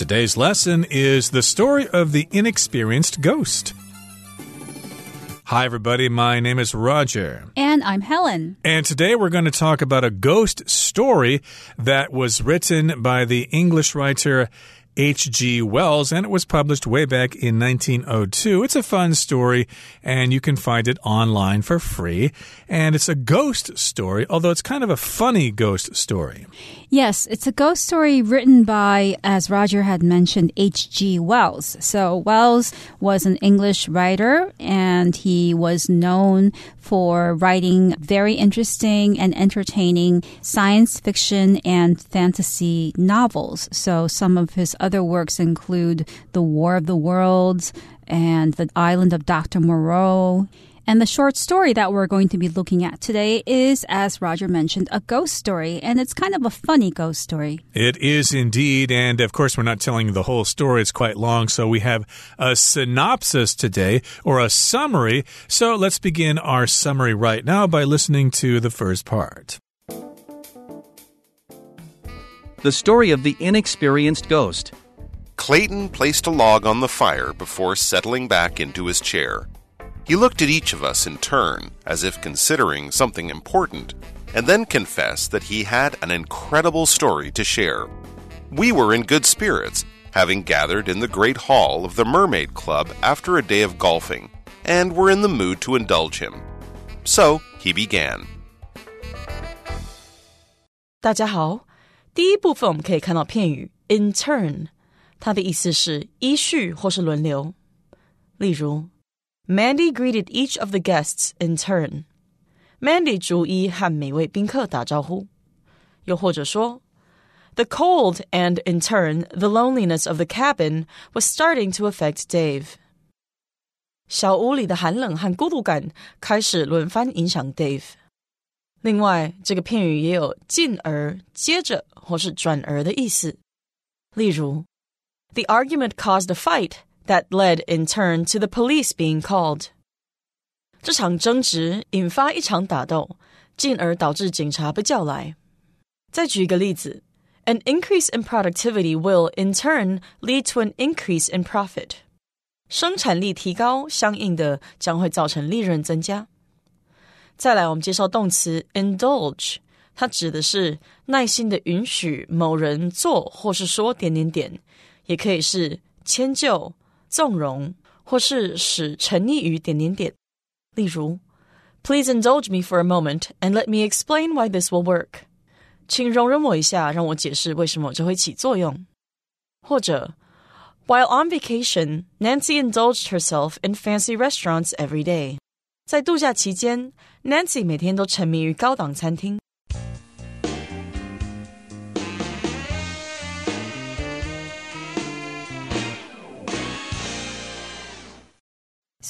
Today's lesson is the story of the inexperienced ghost. Hi, everybody. My name is Roger. And I'm Helen. And today we're going to talk about a ghost story that was written by the English writer H.G. Wells, and it was published way back in 1902. It's a fun story, and you can find it online for free. And it's a ghost story, although it's kind of a funny ghost story. Yes, it's a ghost story written by, as Roger had mentioned, H.G. Wells. So, Wells was an English writer, and he was known for writing very interesting and entertaining science fiction and fantasy novels. So, some of his other works include The War of the Worlds and The Island of Dr. Moreau. And the short story that we're going to be looking at today is, as Roger mentioned, a ghost story. And it's kind of a funny ghost story. It is indeed. And of course, we're not telling the whole story, it's quite long. So we have a synopsis today or a summary. So let's begin our summary right now by listening to the first part. The story of the inexperienced ghost. Clayton placed a log on the fire before settling back into his chair. He looked at each of us in turn, as if considering something important, and then confessed that he had an incredible story to share. We were in good spirits, having gathered in the great hall of the Mermaid Club after a day of golfing, and were in the mood to indulge him. So he began. 大家好，第一部分我们可以看到片语 in turn， 它的意思是依序或是轮流。例如，Mandy greeted each of the guests in turn。Mandy 逐一和每位宾客打招呼。又或者说，The cold and in turn the loneliness of the cabin was starting to affect Dave。小屋里的寒冷和孤独感开始轮番影响 Dave。另外，这个片语也有进而、接着或是转而的意思。例如 ，The argument caused a fight that led in turn to the police being called。这场争执引发一场打斗，进而导致警察被叫来。再举一个例子，An increase in productivity will in turn lead to an increase in profit。生产力提高，相应的将会造成利润增加。再来，我们介绍动词 indulge，它指的是耐心的允许某人做或是说点点点， 也可以是迁就、纵容，或是使沉溺于点点点。例如，Please indulge me for a moment and let me explain why this will work。请容忍我一下，让我解释为什么这会起作用。或者，While on vacation, Nancy indulged herself in fancy restaurants every day。在度假期间，Nancy 每天都沉迷于高档餐厅。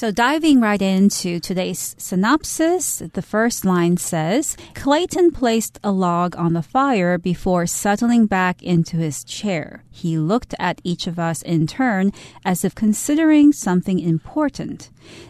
So, diving right into today's synopsis, the first line says Clayton placed a log on the fire before settling back into his chair. He looked at each of us in turn as if considering something important,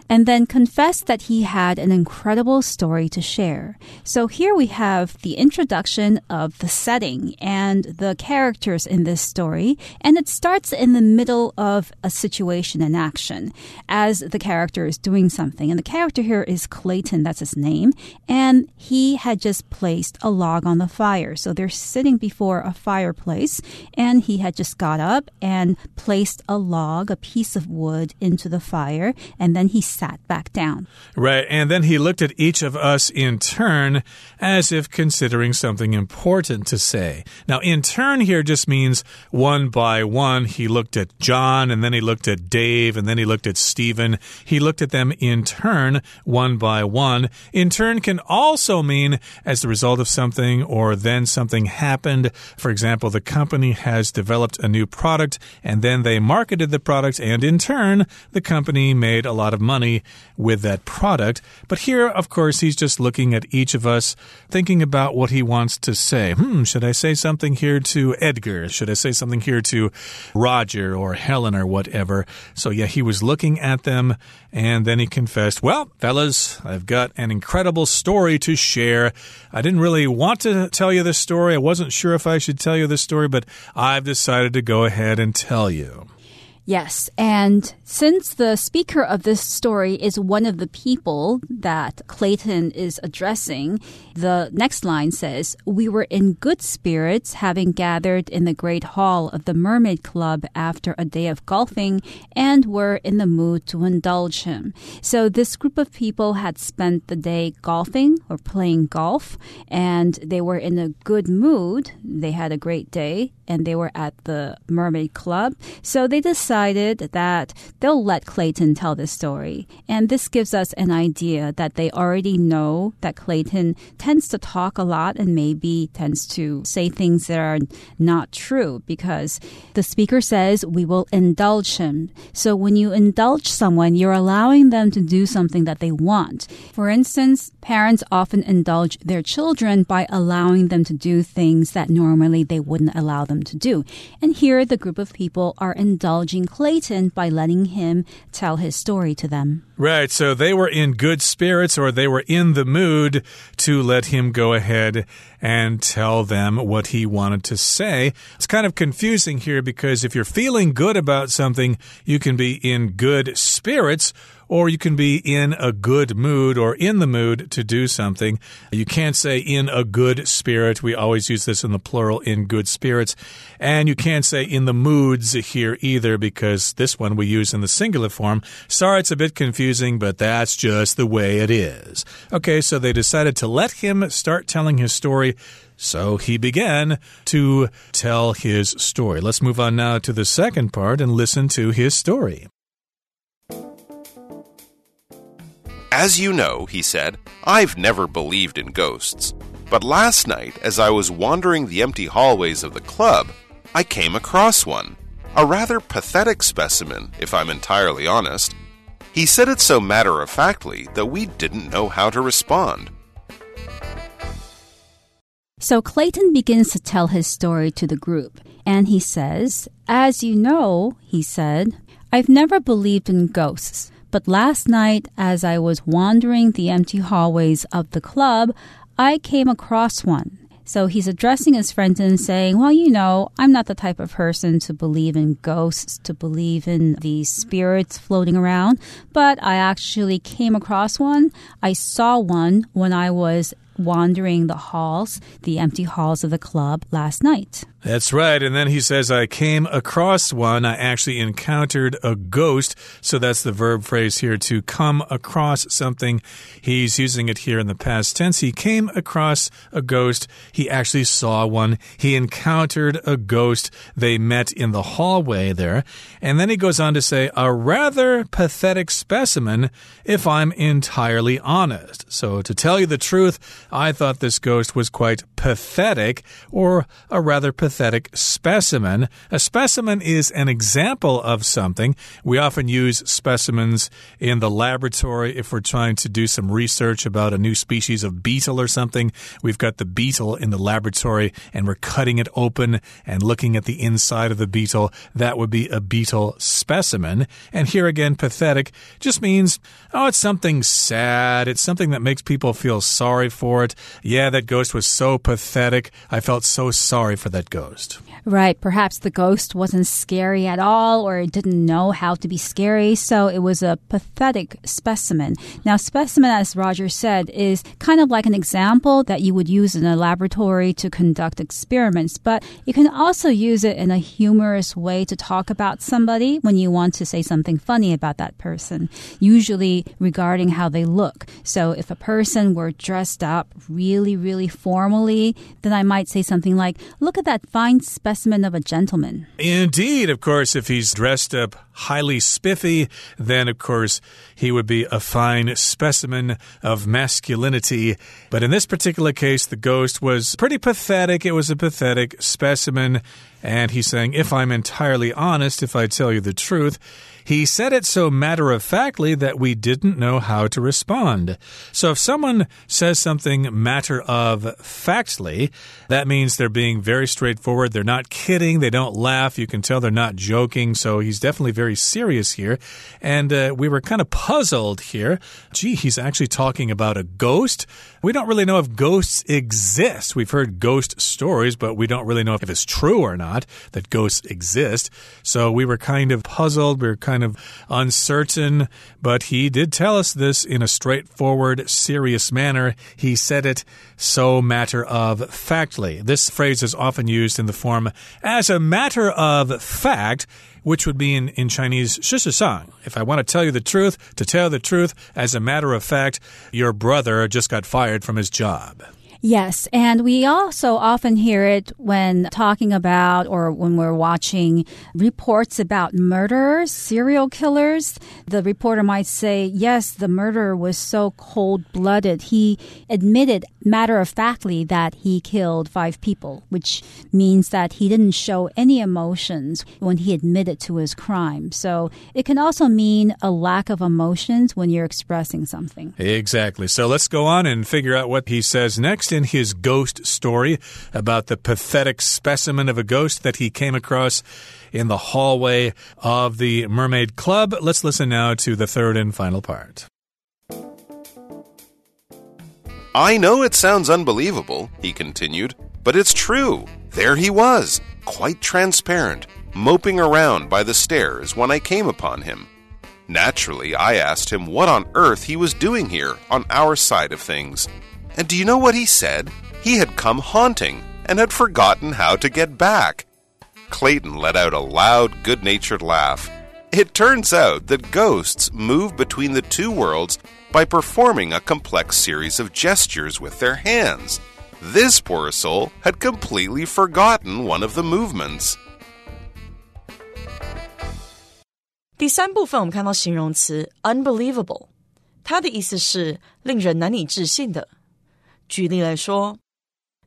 and then confessed that he had an incredible story to share. So, here we have the introduction of the setting and the characters in this story, and it starts in the middle of a situation and action as the character character is doing something. And the character here is Clayton, that's his name. And he had just placed a log on the fire. So they're sitting before a fireplace, and he had just got up and placed a log, a piece of wood, into the fire, and then he sat back down. Right. And then he looked at each of us in turn as if considering something important to say. Now, in turn here just means one by one. He looked at John, and then he looked at Dave, and then he looked at Stephen. He looked at them in turn, one by one. In turn can also mean as the result of something or then something happened. For example, the company has developed a new product and then they marketed the product, and in turn, the company made a lot of money with that product. But here, of course, he's just looking at each of us, thinking about what he wants to say. Hmm, should I say something here to Edgar? Should I say something here to Roger or Helen or whatever? So, yeah, he was looking at them And then he confessed, Well, fellas, I've got an incredible story to share. I didn't really want to tell you this story. I wasn't sure if I should tell you this story, but I've decided to go ahead and tell you. Yes, and since the speaker of this story is one of the people that Clayton is addressing, the next line says, We were in good spirits, having gathered in the great hall of the Mermaid Club after a day of golfing, and were in the mood to indulge him. So this group of people had spent the day golfing or playing golf, and they were in a good mood. They had a great day, and they were at the Mermaid Club. So they decided that they'll let Clayton tell the story. And this gives us an idea that they already know that Clayton tends to talk a lot and maybe tends to say things that are not true because the speaker says we will indulge him. So when you indulge someone, you're allowing them to do something that they want. For instance, parents often indulge their children by allowing them to do things that normally they wouldn't allow them to do. And here, the group of people are indulging Clayton by letting him tell his story to them. Right. So they were in good spirits or they were in the mood to let him go ahead and tell them what he wanted to say. It's kind of confusing here because if you're feeling good about something, you can be in good spirits or you can be in a good mood or in the mood to do something. You can't say in a good spirit. We always use this in the plural, in good spirits. And you can't say in the moods here either because this one we use in the singular form. Sorry, it's a bit confusing, but that's just the way it is. Okay, so they decided to let him start telling his story. So he began to tell his story. Let's move on now to the second part and listen to his story. As you know, he said, I've never believed in ghosts. But last night, as I was wandering the empty hallways of the club, I came across one. A rather pathetic specimen, if I'm entirely honest. He said it so matter of factly that we didn't know how to respond. So Clayton begins to tell his story to the group, and he says, As you know, he said, I've never believed in ghosts. But last night, as I was wandering the empty hallways of the club, I came across one. So he's addressing his friends and saying, Well, you know, I'm not the type of person to believe in ghosts, to believe in these spirits floating around, but I actually came across one. I saw one when I was wandering the halls, the empty halls of the club last night. That's right. And then he says, I came across one. I actually encountered a ghost. So that's the verb phrase here to come across something. He's using it here in the past tense. He came across a ghost. He actually saw one. He encountered a ghost. They met in the hallway there. And then he goes on to say, a rather pathetic specimen, if I'm entirely honest. So to tell you the truth, I thought this ghost was quite pathetic or a rather pathetic specimen. A specimen is an example of something. We often use specimens in the laboratory if we're trying to do some research about a new species of beetle or something. We've got the beetle in the laboratory and we're cutting it open and looking at the inside of the beetle. That would be a beetle specimen. And here again, pathetic just means, oh, it's something sad. It's something that makes people feel sorry for it. Yeah, that ghost was so pathetic. I felt so sorry for that ghost. Right. Perhaps the ghost wasn't scary at all or it didn't know how to be scary, so it was a pathetic specimen. Now, specimen, as Roger said, is kind of like an example that you would use in a laboratory to conduct experiments, but you can also use it in a humorous way to talk about somebody when you want to say something funny about that person, usually regarding how they look. So if a person were dressed up really, really formally, then I might say something like, look at that fine specimen of a gentleman. Indeed, of course, if he's dressed up highly spiffy, then of course he would be a fine specimen of masculinity. But in this particular case, the ghost was pretty pathetic. It was a pathetic specimen. And he's saying, if I'm entirely honest, if I tell you the truth, he said it so matter of factly that we didn't know how to respond. So if someone says something matter of factly, that means they're being very straightforward. They're not kidding. They don't laugh. You can tell they're not joking. So he's definitely very serious here. And uh, we were kind of puzzled here. Gee, he's actually talking about a ghost. We don't really know if ghosts exist. We've heard ghost stories, but we don't really know if it's true or not that ghosts exist. So we were kind of puzzled. We were kind of uncertain. But he did tell us this in a straightforward, serious manner. He said it so matter of factly. This phrase is often used in the form as a matter of fact which would be in, in Chinese 事实上. If I want to tell you the truth, to tell the truth, as a matter of fact, your brother just got fired from his job. Yes, and we also often hear it when talking about or when we're watching reports about murderers, serial killers. The reporter might say, Yes, the murderer was so cold blooded. He admitted matter of factly that he killed five people, which means that he didn't show any emotions when he admitted to his crime. So it can also mean a lack of emotions when you're expressing something. Exactly. So let's go on and figure out what he says next in his ghost story about the pathetic specimen of a ghost that he came across in the hallway of the Mermaid Club. Let's listen now to the third and final part. I know it sounds unbelievable, he continued, but it's true. There he was, quite transparent, moping around by the stairs when I came upon him. Naturally, I asked him what on earth he was doing here on our side of things. And do you know what he said? He had come haunting and had forgotten how to get back. Clayton let out a loud, good natured laugh. It turns out that ghosts move between the two worlds by performing a complex series of gestures with their hands. This poor soul had completely forgotten one of the movements. 第三部分我们看到形容词 unbelievable，它的意思是令人难以置信的。 举例来说，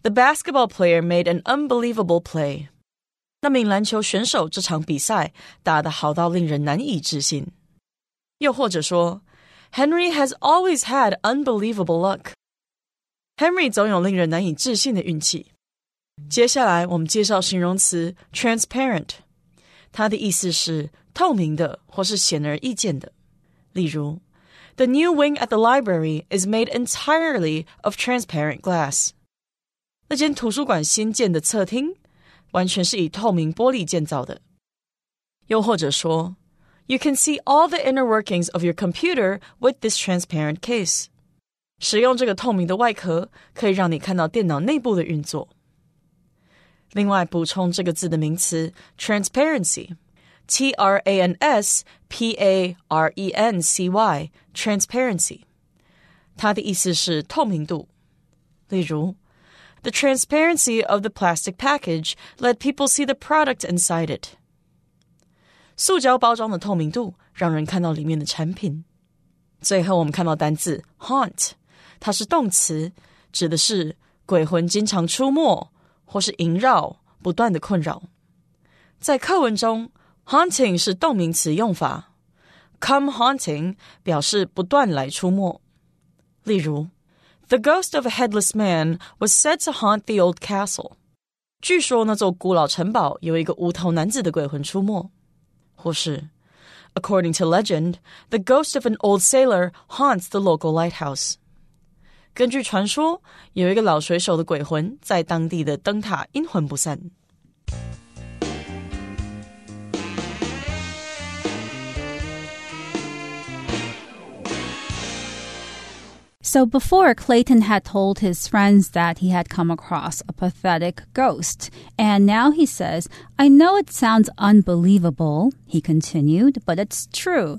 The basketball player made an unbelievable play。那名篮球选手这场比赛打得好到令人难以置信。又或者说，Henry has always had unbelievable luck。Henry 总有令人难以置信的运气。接下来我们介绍形容词 transparent，它的意思是透明的或是显而易见的。例如 the new wing at the library is made entirely of transparent glass. 那间图书馆新建的侧厅完全是以透明玻璃建造的。又或者说，You can see all the inner workings of your computer with this transparent case. 使用这个透明的外壳，可以让你看到电脑内部的运作。另外，补充这个字的名词 transparency。T R A N S P A R E N C Y transparency，它的意思是透明度。例如，The transparency of the plastic package let people see the product inside it。塑胶包装的透明度让人看到里面的产品。最后，我们看到单字 haunt，它是动词，指的是鬼魂经常出没或是萦绕、不断的困扰。在课文中。Haunting 是动名词用法 ，come haunting 表示不断来出没。例如，The ghost of a headless man was said to haunt the old castle。据说那座古老城堡有一个无头男子的鬼魂出没。或是，According to legend, the ghost of an old sailor haunts the local lighthouse。根据传说，有一个老水手的鬼魂在当地的灯塔阴魂不散。 So before, Clayton had told his friends that he had come across a pathetic ghost. And now he says, I know it sounds unbelievable, he continued, but it's true.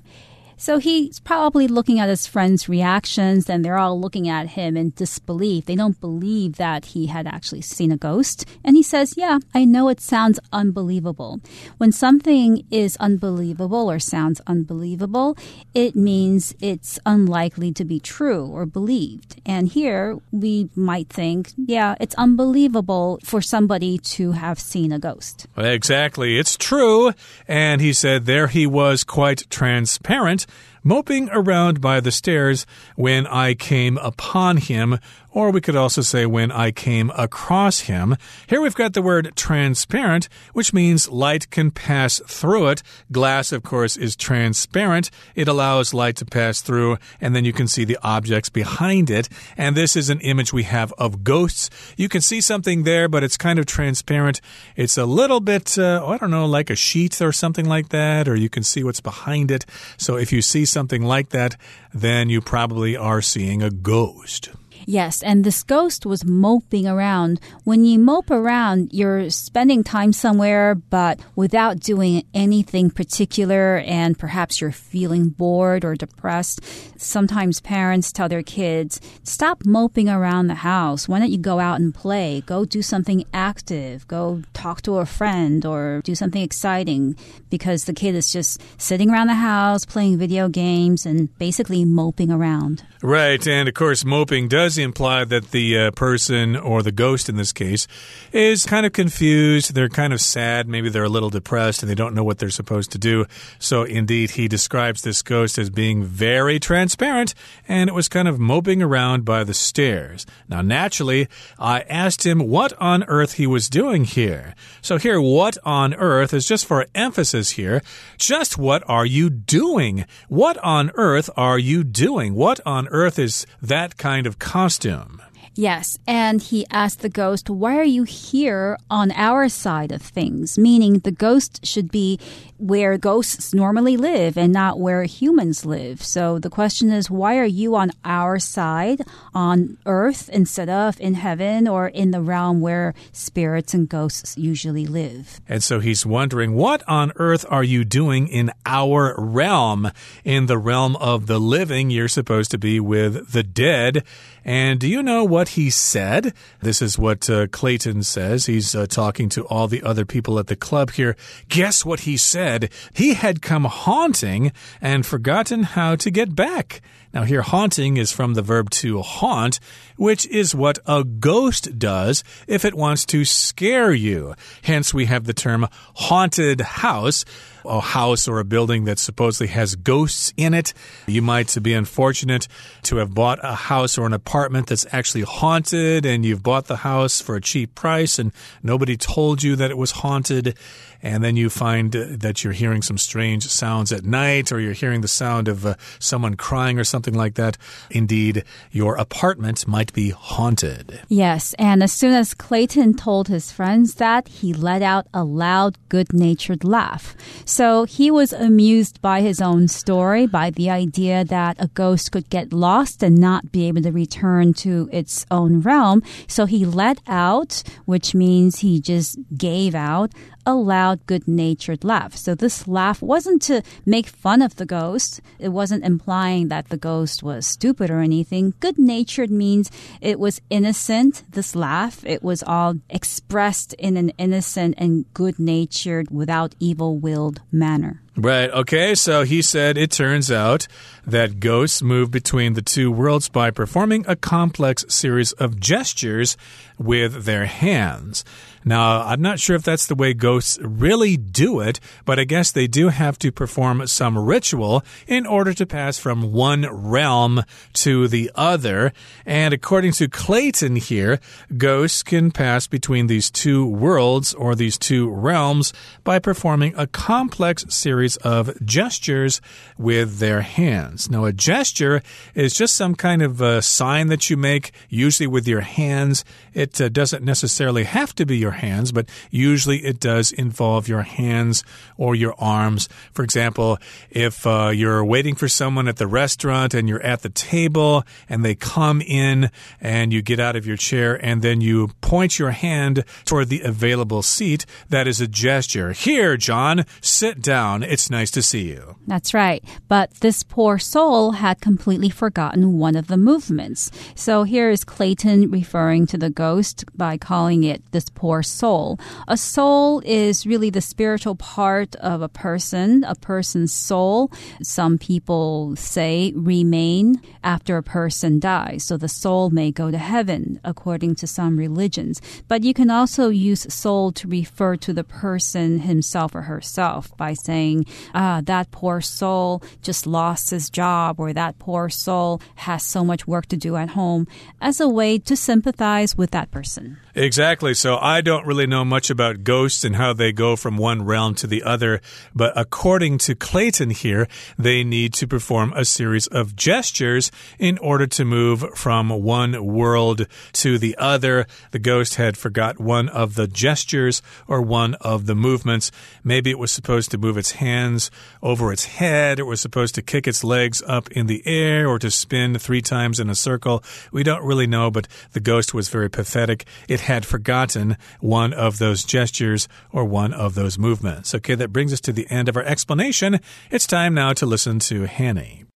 So he's probably looking at his friends' reactions, and they're all looking at him in disbelief. They don't believe that he had actually seen a ghost. And he says, Yeah, I know it sounds unbelievable. When something is unbelievable or sounds unbelievable, it means it's unlikely to be true or believed. And here we might think, Yeah, it's unbelievable for somebody to have seen a ghost. Exactly. It's true. And he said there he was quite transparent moping around by the stairs when I came upon him Or we could also say when I came across him. Here we've got the word transparent, which means light can pass through it. Glass, of course, is transparent. It allows light to pass through, and then you can see the objects behind it. And this is an image we have of ghosts. You can see something there, but it's kind of transparent. It's a little bit, uh, I don't know, like a sheet or something like that, or you can see what's behind it. So if you see something like that, then you probably are seeing a ghost. Yes, and this ghost was moping around. When you mope around, you're spending time somewhere, but without doing anything particular, and perhaps you're feeling bored or depressed. Sometimes parents tell their kids, stop moping around the house. Why don't you go out and play? Go do something active. Go talk to a friend or do something exciting because the kid is just sitting around the house, playing video games, and basically moping around. Right, and of course, moping does does imply that the uh, person, or the ghost in this case, is kind of confused. They're kind of sad. Maybe they're a little depressed and they don't know what they're supposed to do. So, indeed, he describes this ghost as being very transparent and it was kind of moping around by the stairs. Now, naturally, I asked him what on earth he was doing here. So, here, what on earth is just for emphasis here. Just what are you doing? What on earth are you doing? What on earth is that kind of costume. Yes, and he asked the ghost, Why are you here on our side of things? Meaning the ghost should be where ghosts normally live and not where humans live. So the question is, why are you on our side on earth instead of in heaven or in the realm where spirits and ghosts usually live? And so he's wondering, what on earth are you doing in our realm? In the realm of the living, you're supposed to be with the dead. And do you know what he said? This is what uh, Clayton says. He's uh, talking to all the other people at the club here. Guess what he said? He had come haunting and forgotten how to get back. Now, here, haunting is from the verb to haunt, which is what a ghost does if it wants to scare you. Hence, we have the term haunted house a house or a building that supposedly has ghosts in it. You might be unfortunate to have bought a house or an apartment that's actually haunted and you've bought the house for a cheap price and nobody told you that it was haunted and then you find that you're hearing some strange sounds at night or you're hearing the sound of uh, someone crying or something like that, indeed, your apartment might be haunted. Yes, and as soon as Clayton told his friends that, he let out a loud, good natured laugh. So he was amused by his own story, by the idea that a ghost could get lost and not be able to return to its own realm. So he let out, which means he just gave out a loud, good natured laugh. So this laugh wasn't to make fun of the ghost. It wasn't implying that the ghost was stupid or anything. Good natured means it was innocent, this laugh. It was all expressed in an innocent and good natured, without evil willed manner. Right. Okay. So he said it turns out that ghosts move between the two worlds by performing a complex series of gestures with their hands. Now, I'm not sure if that's the way ghosts really do it, but I guess they do have to perform some ritual in order to pass from one realm to the other. And according to Clayton here, ghosts can pass between these two worlds or these two realms by performing a complex series of gestures with their hands. Now, a gesture is just some kind of a sign that you make, usually with your hands. It uh, doesn't necessarily have to be your hands, but usually it does involve your hands or your arms. For example, if uh, you're waiting for someone at the restaurant and you're at the table and they come in and you get out of your chair and then you point your hand toward the available seat, that is a gesture. Here, John, sit down. It's nice to see you. That's right. But this poor soul had completely forgotten one of the movements. So here is Clayton referring to the ghost by calling it this poor soul. A soul is really the spiritual part of a person, a person's soul. Some people say remain after a person dies. So the soul may go to heaven according to some religions. But you can also use soul to refer to the person himself or herself by saying, ah, that poor soul just lost his job or that poor soul has so much work to do at home as a way to sympathize with that person. Exactly. So I don't really know much about ghosts and how they go from one realm to the other. But according to Clayton here, they need to perform a series of gestures in order to move from one world to the other. The ghost had forgot one of the gestures or one of the movements. Maybe it was supposed to move its hands over its head. It was supposed to kick its legs up in the air or to spin three times in a circle. We don't really know, but the ghost was very pathetic. It had forgotten one of those gestures or one of those movements. Okay, that brings us to the end of our explanation. It's time now to listen to Hanny.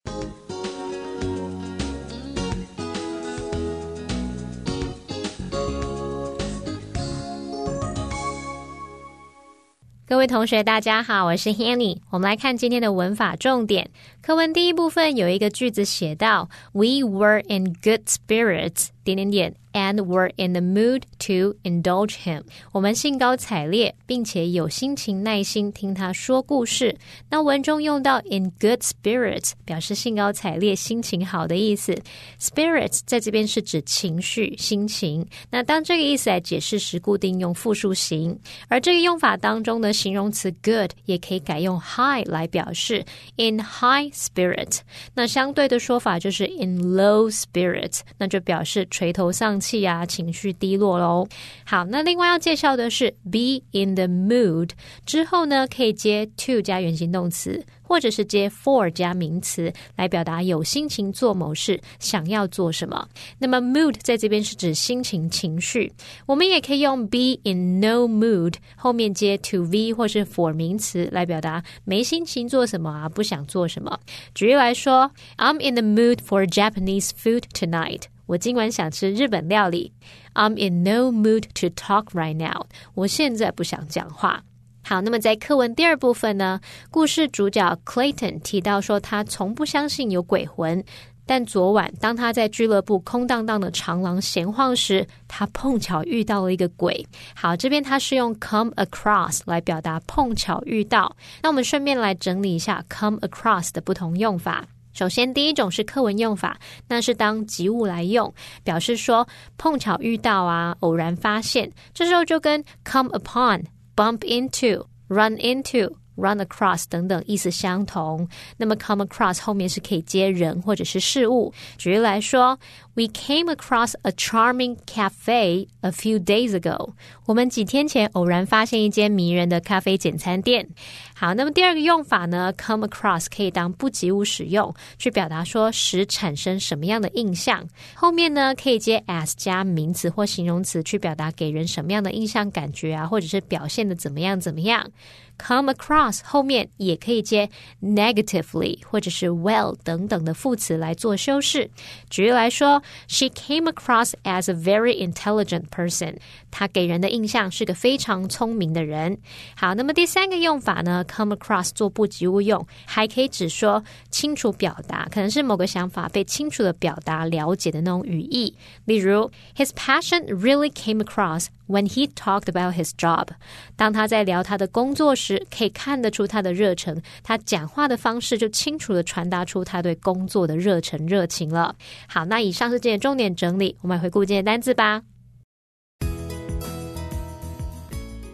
各位同学，大家好，我是 Hanny。我们来看今天的文法重点。课文第一部分有一个句子写到：We were in good spirits，点点点。 and were in the mood to indulge him。我们兴高采烈，并且有心情、耐心听他说故事。那文中用到 in good spirits，表示兴高采烈、心情好的意思。spirits 在这边是指情绪、心情。那当这个意思来解释时，固定用复数形。而这个用法当中的形容词 good 也可以改用 high 来表示 in high spirit。那相对的说法就是 in low spirit，那就表示垂头丧气。 气啊，情绪低落喽。好，那另外要介绍的是 be in the mood 之后呢，可以接 to 加原形动词，或者是接 for 加名词，来表达有心情做某事，想要做什么。那么 mood 在这边是指心情、情绪。我们也可以用 be in no mood 后面接 to v 或是 for 名词来表达没心情做什么啊，不想做什么。举例来说，I'm in the mood for Japanese food tonight。我今晚想吃日本料理。I'm in no mood to talk right now。我现在不想讲话。好，那么在课文第二部分呢，故事主角 Clayton 提到说，他从不相信有鬼魂。但昨晚，当他在俱乐部空荡荡的长廊闲晃时，他碰巧遇到了一个鬼。好，这边他是用 come across 来表达碰巧遇到。那我们顺便来整理一下 come across 的不同用法。首先，第一种是课文用法，那是当及物来用，表示说碰巧遇到啊，偶然发现。这时候就跟 come upon、bump into、run into。Run across 等等意思相同。那么 come across 后面是可以接人或者是事物。举例来说，We came across a charming cafe a few days ago。我们几天前偶然发现一间迷人的咖啡简餐店。好，那么第二个用法呢，come across 可以当不及物使用，去表达说使产生什么样的印象。后面呢可以接 as 加名词或形容词，去表达给人什么样的印象、感觉啊，或者是表现的怎么样怎么样。come across 后面也可以接 negatively 或者是 well 等等的副词来做修饰。举例来说，She came across as a very intelligent person。她给人的印象是个非常聪明的人。好，那么第三个用法呢，come across 做不及物用，还可以指说清楚表达，可能是某个想法被清楚的表达、了解的那种语义。例如，His passion really came across。 When he talked about his job，当他在聊他的工作时，可以看得出他的热忱。他讲话的方式就清楚的传达出他对工作的热忱热情了。好，那以上是今天重点整理，我们来回顾今天单词吧。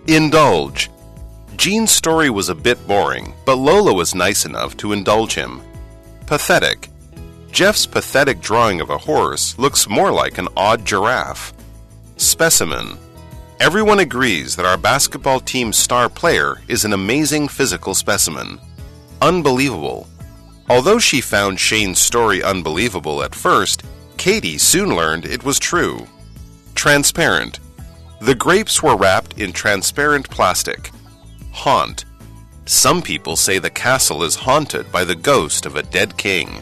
Indulge. Gene's story was a bit boring, but Lola was nice enough to indulge him. Pathetic. Jeff's pathetic drawing of a horse looks more like an odd giraffe. Specimen. Everyone agrees that our basketball team's star player is an amazing physical specimen. Unbelievable. Although she found Shane's story unbelievable at first, Katie soon learned it was true. Transparent. The grapes were wrapped in transparent plastic. Haunt. Some people say the castle is haunted by the ghost of a dead king.